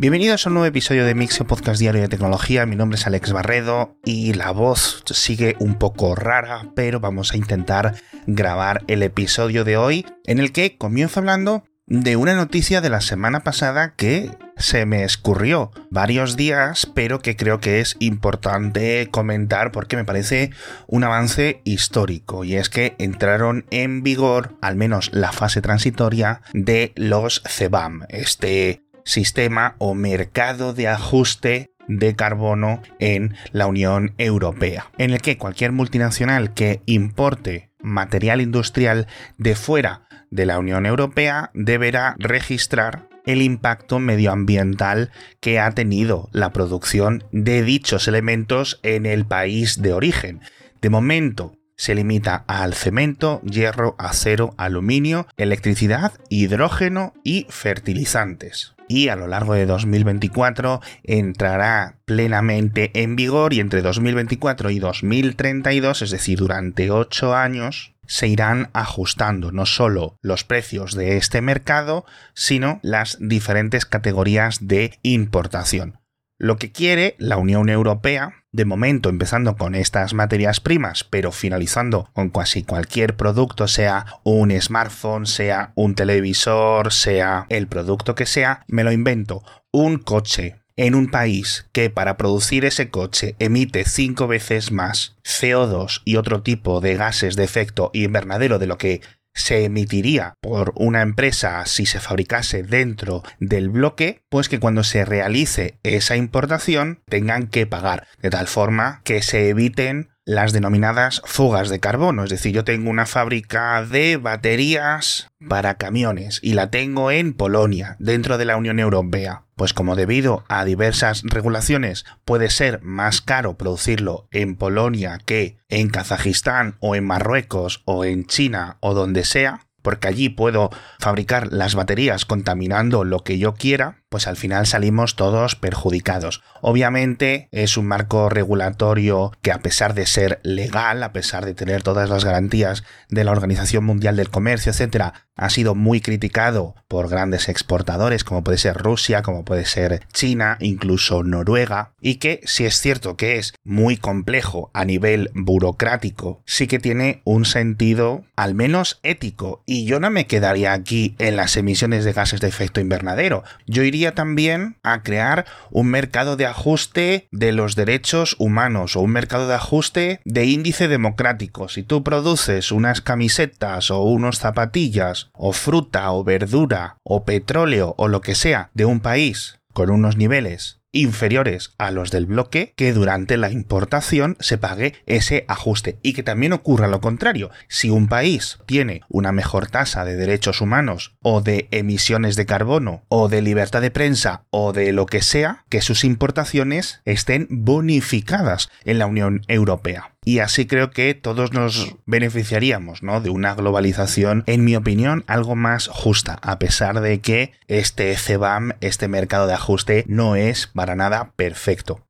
Bienvenidos a un nuevo episodio de Mixio Podcast Diario de Tecnología. Mi nombre es Alex Barredo y la voz sigue un poco rara, pero vamos a intentar grabar el episodio de hoy en el que comienzo hablando de una noticia de la semana pasada que se me escurrió varios días, pero que creo que es importante comentar porque me parece un avance histórico y es que entraron en vigor al menos la fase transitoria de los CBAM, este sistema o mercado de ajuste de carbono en la Unión Europea, en el que cualquier multinacional que importe material industrial de fuera de la Unión Europea deberá registrar el impacto medioambiental que ha tenido la producción de dichos elementos en el país de origen. De momento, se limita al cemento, hierro, acero, aluminio, electricidad, hidrógeno y fertilizantes. Y a lo largo de 2024 entrará plenamente en vigor y entre 2024 y 2032, es decir, durante 8 años, se irán ajustando no solo los precios de este mercado, sino las diferentes categorías de importación. Lo que quiere la Unión Europea, de momento empezando con estas materias primas, pero finalizando con casi cualquier producto, sea un smartphone, sea un televisor, sea el producto que sea, me lo invento, un coche, en un país que para producir ese coche emite cinco veces más CO2 y otro tipo de gases de efecto invernadero de lo que se emitiría por una empresa si se fabricase dentro del bloque, pues que cuando se realice esa importación tengan que pagar, de tal forma que se eviten las denominadas fugas de carbono. Es decir, yo tengo una fábrica de baterías para camiones y la tengo en Polonia, dentro de la Unión Europea. Pues como debido a diversas regulaciones puede ser más caro producirlo en Polonia que en Kazajistán o en Marruecos o en China o donde sea, porque allí puedo fabricar las baterías contaminando lo que yo quiera, pues al final salimos todos perjudicados. Obviamente es un marco regulatorio que a pesar de ser legal, a pesar de tener todas las garantías de la Organización Mundial del Comercio, etcétera, ha sido muy criticado por grandes exportadores como puede ser Rusia, como puede ser China, incluso Noruega, y que si es cierto que es muy complejo a nivel burocrático, sí que tiene un sentido al menos ético y yo no me quedaría aquí en las emisiones de gases de efecto invernadero. Yo iría también a crear un mercado de ajuste de los derechos humanos o un mercado de ajuste de índice democrático. Si tú produces unas camisetas o unos zapatillas o fruta o verdura o petróleo o lo que sea de un país con unos niveles inferiores a los del bloque, que durante la importación se pague ese ajuste. Y que también ocurra lo contrario. Si un país tiene una mejor tasa de derechos humanos o de emisiones de carbono o de libertad de prensa o de lo que sea, que sus importaciones estén bonificadas en la Unión Europea y así creo que todos nos beneficiaríamos ¿no? de una globalización, en mi opinión, algo más justa, a pesar de que este CBAM, este mercado de ajuste, no es para nada perfecto.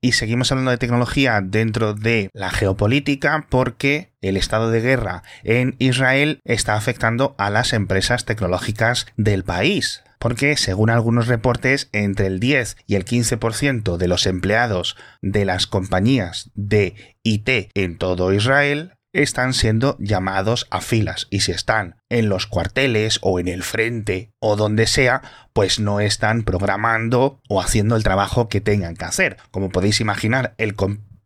Y seguimos hablando de tecnología dentro de la geopolítica porque el estado de guerra en Israel está afectando a las empresas tecnológicas del país porque según algunos reportes, entre el 10 y el 15% de los empleados de las compañías de IT en todo Israel están siendo llamados a filas y si están en los cuarteles o en el frente o donde sea, pues no están programando o haciendo el trabajo que tengan que hacer. Como podéis imaginar, el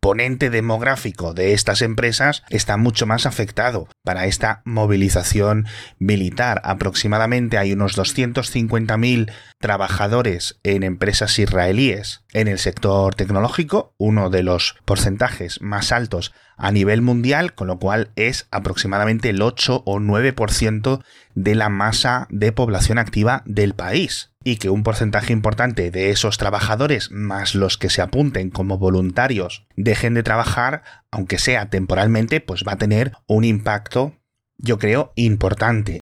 componente demográfico de estas empresas está mucho más afectado para esta movilización militar. Aproximadamente hay unos 250.000 trabajadores en empresas israelíes en el sector tecnológico, uno de los porcentajes más altos a nivel mundial, con lo cual es aproximadamente el 8 o 9% de la masa de población activa del país y que un porcentaje importante de esos trabajadores, más los que se apunten como voluntarios, dejen de trabajar, aunque sea temporalmente, pues va a tener un impacto, yo creo, importante.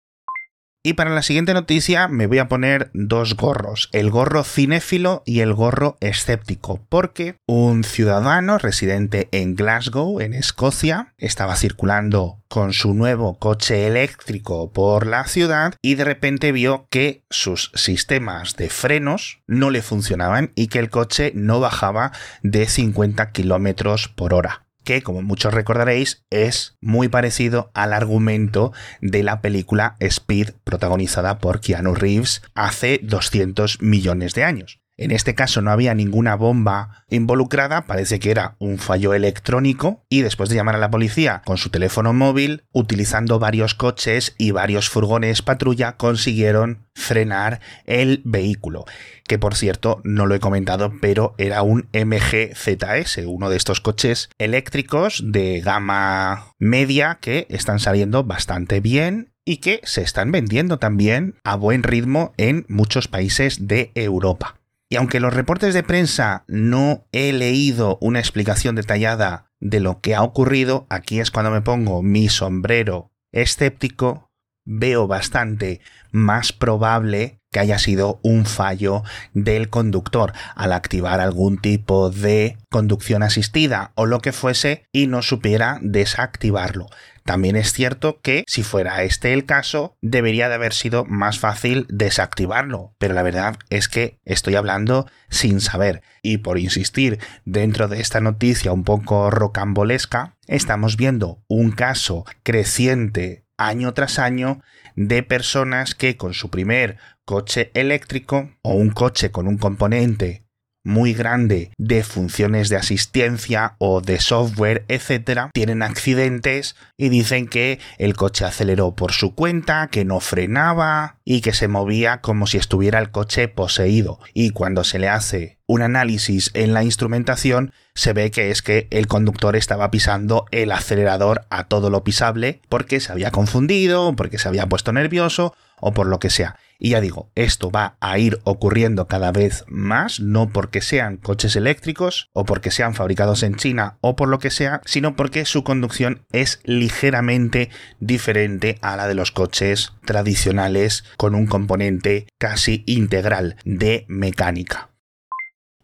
Y para la siguiente noticia me voy a poner dos gorros, el gorro cinéfilo y el gorro escéptico, porque un ciudadano residente en Glasgow, en Escocia, estaba circulando con su nuevo coche eléctrico por la ciudad y de repente vio que sus sistemas de frenos no le funcionaban y que el coche no bajaba de 50 kilómetros por hora que, como muchos recordaréis, es muy parecido al argumento de la película Speed protagonizada por Keanu Reeves hace 200 millones de años. En este caso no había ninguna bomba involucrada, parece que era un fallo electrónico y después de llamar a la policía con su teléfono móvil, utilizando varios coches y varios furgones patrulla, consiguieron frenar el vehículo, que por cierto no lo he comentado, pero era un MGZS, uno de estos coches eléctricos de gama media que están saliendo bastante bien y que se están vendiendo también a buen ritmo en muchos países de Europa. Y aunque los reportes de prensa no he leído una explicación detallada de lo que ha ocurrido, aquí es cuando me pongo mi sombrero escéptico, veo bastante más probable que haya sido un fallo del conductor al activar algún tipo de conducción asistida o lo que fuese y no supiera desactivarlo. También es cierto que si fuera este el caso, debería de haber sido más fácil desactivarlo, pero la verdad es que estoy hablando sin saber. Y por insistir dentro de esta noticia un poco rocambolesca, estamos viendo un caso creciente año tras año de personas que con su primer coche eléctrico o un coche con un componente muy grande de funciones de asistencia o de software, etcétera, tienen accidentes y dicen que el coche aceleró por su cuenta, que no frenaba y que se movía como si estuviera el coche poseído. Y cuando se le hace un análisis en la instrumentación, se ve que es que el conductor estaba pisando el acelerador a todo lo pisable porque se había confundido, porque se había puesto nervioso o por lo que sea. Y ya digo, esto va a ir ocurriendo cada vez más, no porque sean coches eléctricos o porque sean fabricados en China o por lo que sea, sino porque su conducción es ligeramente diferente a la de los coches tradicionales con un componente casi integral de mecánica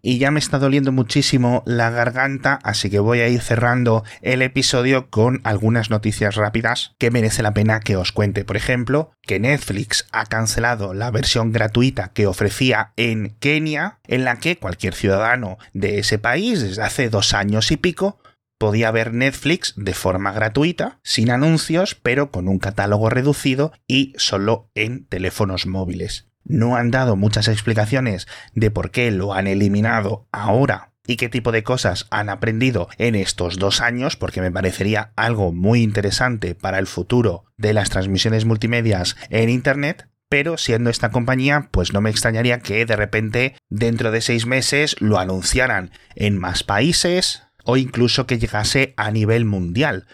y ya me está doliendo muchísimo la garganta, así que voy a ir cerrando el episodio con algunas noticias rápidas que merece la pena que os cuente. Por ejemplo, que Netflix ha cancelado la versión gratuita que ofrecía en Kenia, en la que cualquier ciudadano de ese país desde hace dos años y pico podía ver Netflix de forma gratuita, sin anuncios, pero con un catálogo reducido y solo en teléfonos móviles no han dado muchas explicaciones de por qué lo han eliminado ahora y qué tipo de cosas han aprendido en estos dos años, porque me parecería algo muy interesante para el futuro de las transmisiones multimedias en Internet. Pero siendo esta compañía, pues no me extrañaría que de repente dentro de seis meses lo anunciaran en más países o incluso que llegase a nivel mundial.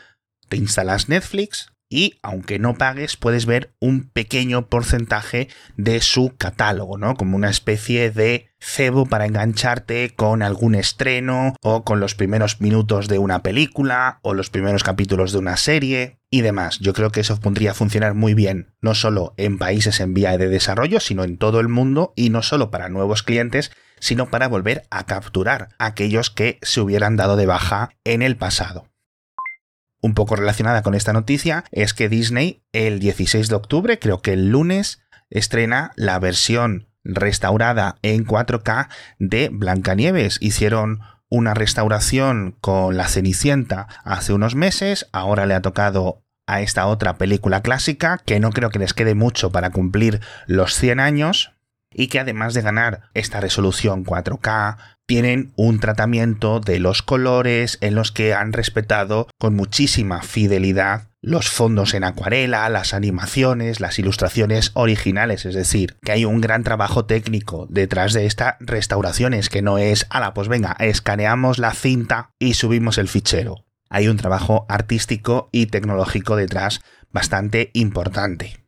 Te instalas Netflix, y aunque no pagues puedes ver un pequeño porcentaje de su catálogo, ¿no? Como una especie de cebo para engancharte con algún estreno o con los primeros minutos de una película o los primeros capítulos de una serie y demás. Yo creo que eso pondría a funcionar muy bien, no solo en países en vía de desarrollo, sino en todo el mundo y no solo para nuevos clientes, sino para volver a capturar a aquellos que se hubieran dado de baja en el pasado un poco relacionada con esta noticia es que Disney el 16 de octubre, creo que el lunes, estrena la versión restaurada en 4K de Blancanieves. Hicieron una restauración con la Cenicienta hace unos meses, ahora le ha tocado a esta otra película clásica, que no creo que les quede mucho para cumplir los 100 años, y que además de ganar esta resolución 4K, tienen un tratamiento de los colores en los que han respetado con muchísima fidelidad los fondos en acuarela, las animaciones, las ilustraciones originales, es decir, que hay un gran trabajo técnico detrás de estas restauraciones, que no es, la pues venga, escaneamos la cinta y subimos el fichero. Hay un trabajo artístico y tecnológico detrás bastante importante.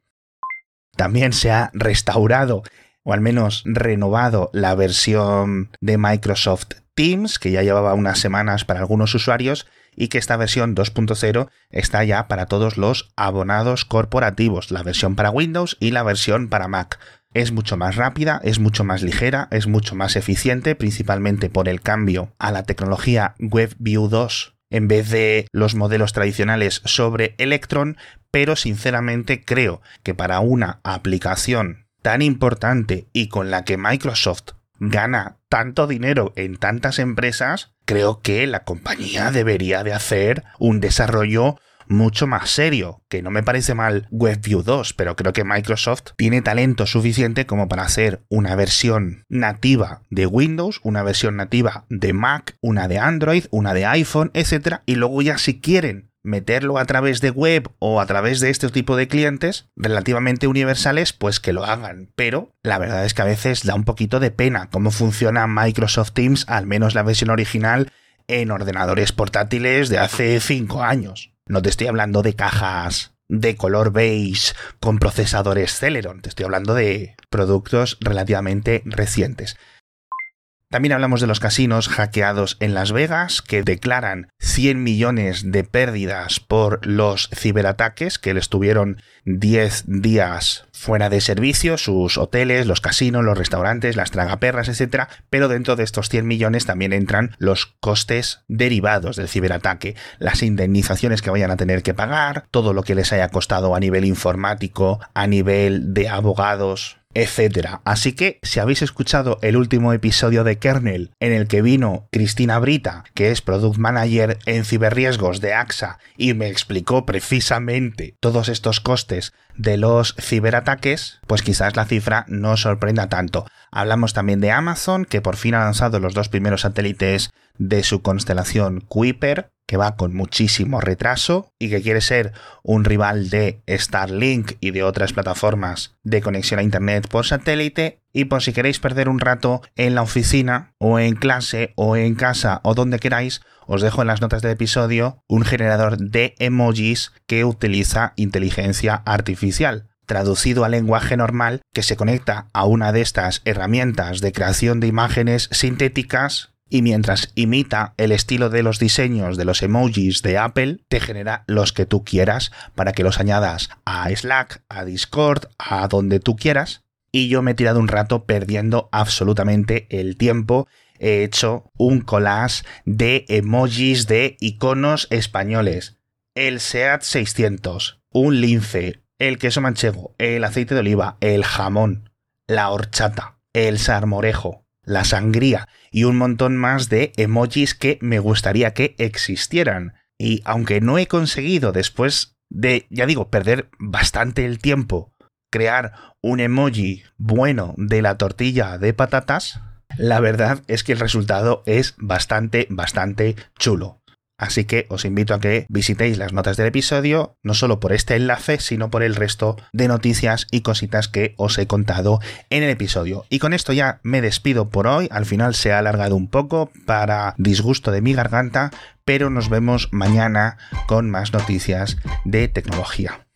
También se ha restaurado o al menos renovado la versión de Microsoft Teams, que ya llevaba unas semanas para algunos usuarios, y que esta versión 2.0 está ya para todos los abonados corporativos, la versión para Windows y la versión para Mac. Es mucho más rápida, es mucho más ligera, es mucho más eficiente, principalmente por el cambio a la tecnología WebView 2 en vez de los modelos tradicionales sobre Electron, pero sinceramente creo que para una aplicación tan importante y con la que Microsoft gana tanto dinero en tantas empresas, creo que la compañía debería de hacer un desarrollo mucho más serio, que no me parece mal WebView 2, pero creo que Microsoft tiene talento suficiente como para hacer una versión nativa de Windows, una versión nativa de Mac, una de Android, una de iPhone, etc. Y luego ya si quieren meterlo a través de web o a través de este tipo de clientes relativamente universales, pues que lo hagan. Pero la verdad es que a veces da un poquito de pena cómo funciona Microsoft Teams, al menos la versión original, en ordenadores portátiles de hace 5 años. No te estoy hablando de cajas de color beige con procesadores Celeron, te estoy hablando de productos relativamente recientes. También hablamos de los casinos hackeados en Las Vegas, que declaran 100 millones de pérdidas por los ciberataques, que les tuvieron 10 días fuera de servicio, sus hoteles, los casinos, los restaurantes, las tragaperras, etc. Pero dentro de estos 100 millones también entran los costes derivados del ciberataque, las indemnizaciones que vayan a tener que pagar, todo lo que les haya costado a nivel informático, a nivel de abogados, etcétera. Así que si habéis escuchado el último episodio de Kernel en el que vino Cristina Brita, que es Product Manager en ciberriesgos de AXA, y me explicó precisamente todos estos costes de los ciberataques, pues quizás la cifra no sorprenda tanto. Hablamos también de Amazon, que por fin ha lanzado los dos primeros satélites de su constelación Kuiper, que va con muchísimo retraso y que quiere ser un rival de Starlink y de otras plataformas de conexión a Internet por satélite. Y por si queréis perder un rato en la oficina o en clase o en casa o donde queráis, os dejo en las notas del episodio un generador de emojis que utiliza inteligencia artificial traducido a lenguaje normal que se conecta a una de estas herramientas de creación de imágenes sintéticas y mientras imita el estilo de los diseños de los emojis de Apple, te genera los que tú quieras para que los añadas a Slack, a Discord, a donde tú quieras. Y yo me he tirado un rato perdiendo absolutamente el tiempo. He hecho un collage de emojis de iconos españoles. El SEAT 600, un lince, el queso manchego, el aceite de oliva, el jamón, la horchata, el sarmorejo, la sangría y un montón más de emojis que me gustaría que existieran. Y aunque no he conseguido después de, ya digo, perder bastante el tiempo, crear un emoji bueno de la tortilla de patatas, la verdad es que el resultado es bastante, bastante chulo. Así que os invito a que visitéis las notas del episodio, no solo por este enlace, sino por el resto de noticias y cositas que os he contado en el episodio. Y con esto ya me despido por hoy, al final se ha alargado un poco para disgusto de mi garganta, pero nos vemos mañana con más noticias de tecnología.